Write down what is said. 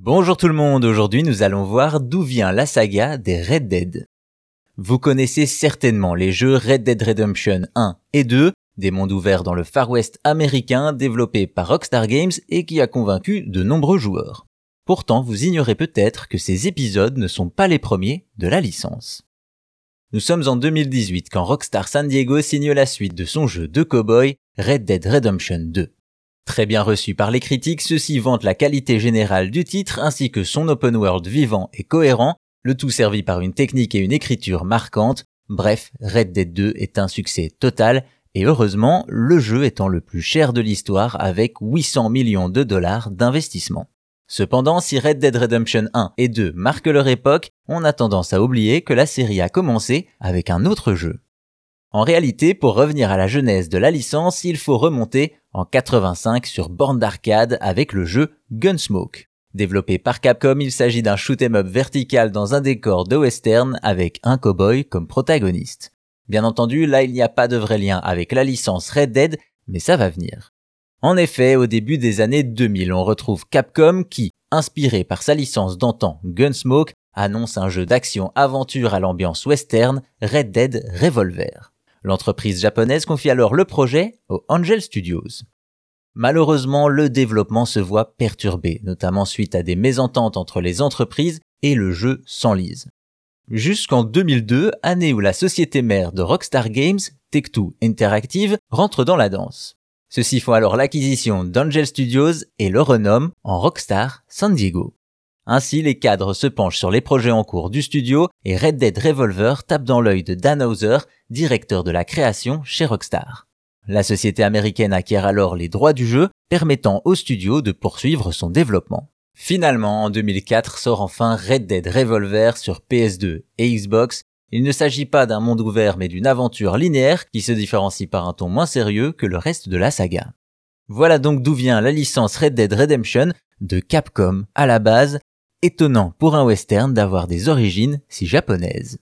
Bonjour tout le monde, aujourd'hui nous allons voir d'où vient la saga des Red Dead. Vous connaissez certainement les jeux Red Dead Redemption 1 et 2, des mondes ouverts dans le Far West américain développés par Rockstar Games et qui a convaincu de nombreux joueurs. Pourtant, vous ignorez peut-être que ces épisodes ne sont pas les premiers de la licence. Nous sommes en 2018 quand Rockstar San Diego signe la suite de son jeu de cowboy Red Dead Redemption 2. Très bien reçu par les critiques, ceux-ci vantent la qualité générale du titre ainsi que son open world vivant et cohérent, le tout servi par une technique et une écriture marquantes. Bref, Red Dead 2 est un succès total et heureusement, le jeu étant le plus cher de l'histoire avec 800 millions de dollars d'investissement. Cependant, si Red Dead Redemption 1 et 2 marquent leur époque, on a tendance à oublier que la série a commencé avec un autre jeu. En réalité, pour revenir à la genèse de la licence, il faut remonter en 85 sur borne d'arcade avec le jeu Gunsmoke. Développé par Capcom, il s'agit d'un shoot'em up vertical dans un décor de western avec un cowboy comme protagoniste. Bien entendu, là il n'y a pas de vrai lien avec la licence Red Dead, mais ça va venir. En effet, au début des années 2000, on retrouve Capcom qui, inspiré par sa licence d'antan Gunsmoke, annonce un jeu d'action-aventure à l'ambiance western, Red Dead Revolver. L'entreprise japonaise confie alors le projet aux Angel Studios. Malheureusement, le développement se voit perturbé, notamment suite à des mésententes entre les entreprises et le jeu s'enlise. Jusqu'en 2002, année où la société mère de Rockstar Games, Tech2 Interactive, rentre dans la danse. Ceux-ci font alors l'acquisition d'Angel Studios et le renomment en Rockstar San Diego. Ainsi, les cadres se penchent sur les projets en cours du studio et Red Dead Revolver tape dans l'œil de Dan Hauser, directeur de la création chez Rockstar. La société américaine acquiert alors les droits du jeu, permettant au studio de poursuivre son développement. Finalement, en 2004 sort enfin Red Dead Revolver sur PS2 et Xbox. Il ne s'agit pas d'un monde ouvert mais d'une aventure linéaire qui se différencie par un ton moins sérieux que le reste de la saga. Voilà donc d'où vient la licence Red Dead Redemption de Capcom à la base Étonnant pour un western d'avoir des origines si japonaises.